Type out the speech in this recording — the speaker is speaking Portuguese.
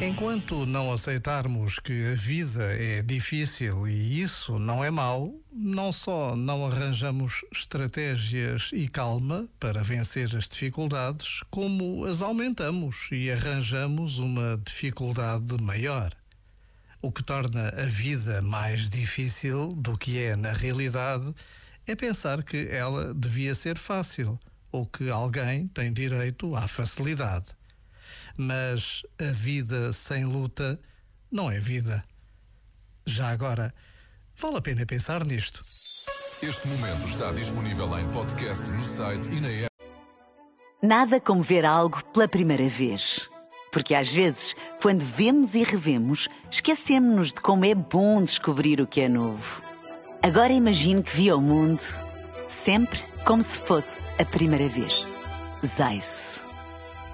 Enquanto não aceitarmos que a vida é difícil e isso não é mau, não só não arranjamos estratégias e calma para vencer as dificuldades, como as aumentamos e arranjamos uma dificuldade maior. O que torna a vida mais difícil do que é na realidade é pensar que ela devia ser fácil ou que alguém tem direito à facilidade. Mas a vida sem luta não é vida. Já agora, vale a pena pensar nisto. Este momento está disponível em podcast no site e na app. Nada como ver algo pela primeira vez. Porque às vezes, quando vemos e revemos, esquecemos-nos de como é bom descobrir o que é novo. Agora imagine que viu o mundo sempre como se fosse a primeira vez. Zais.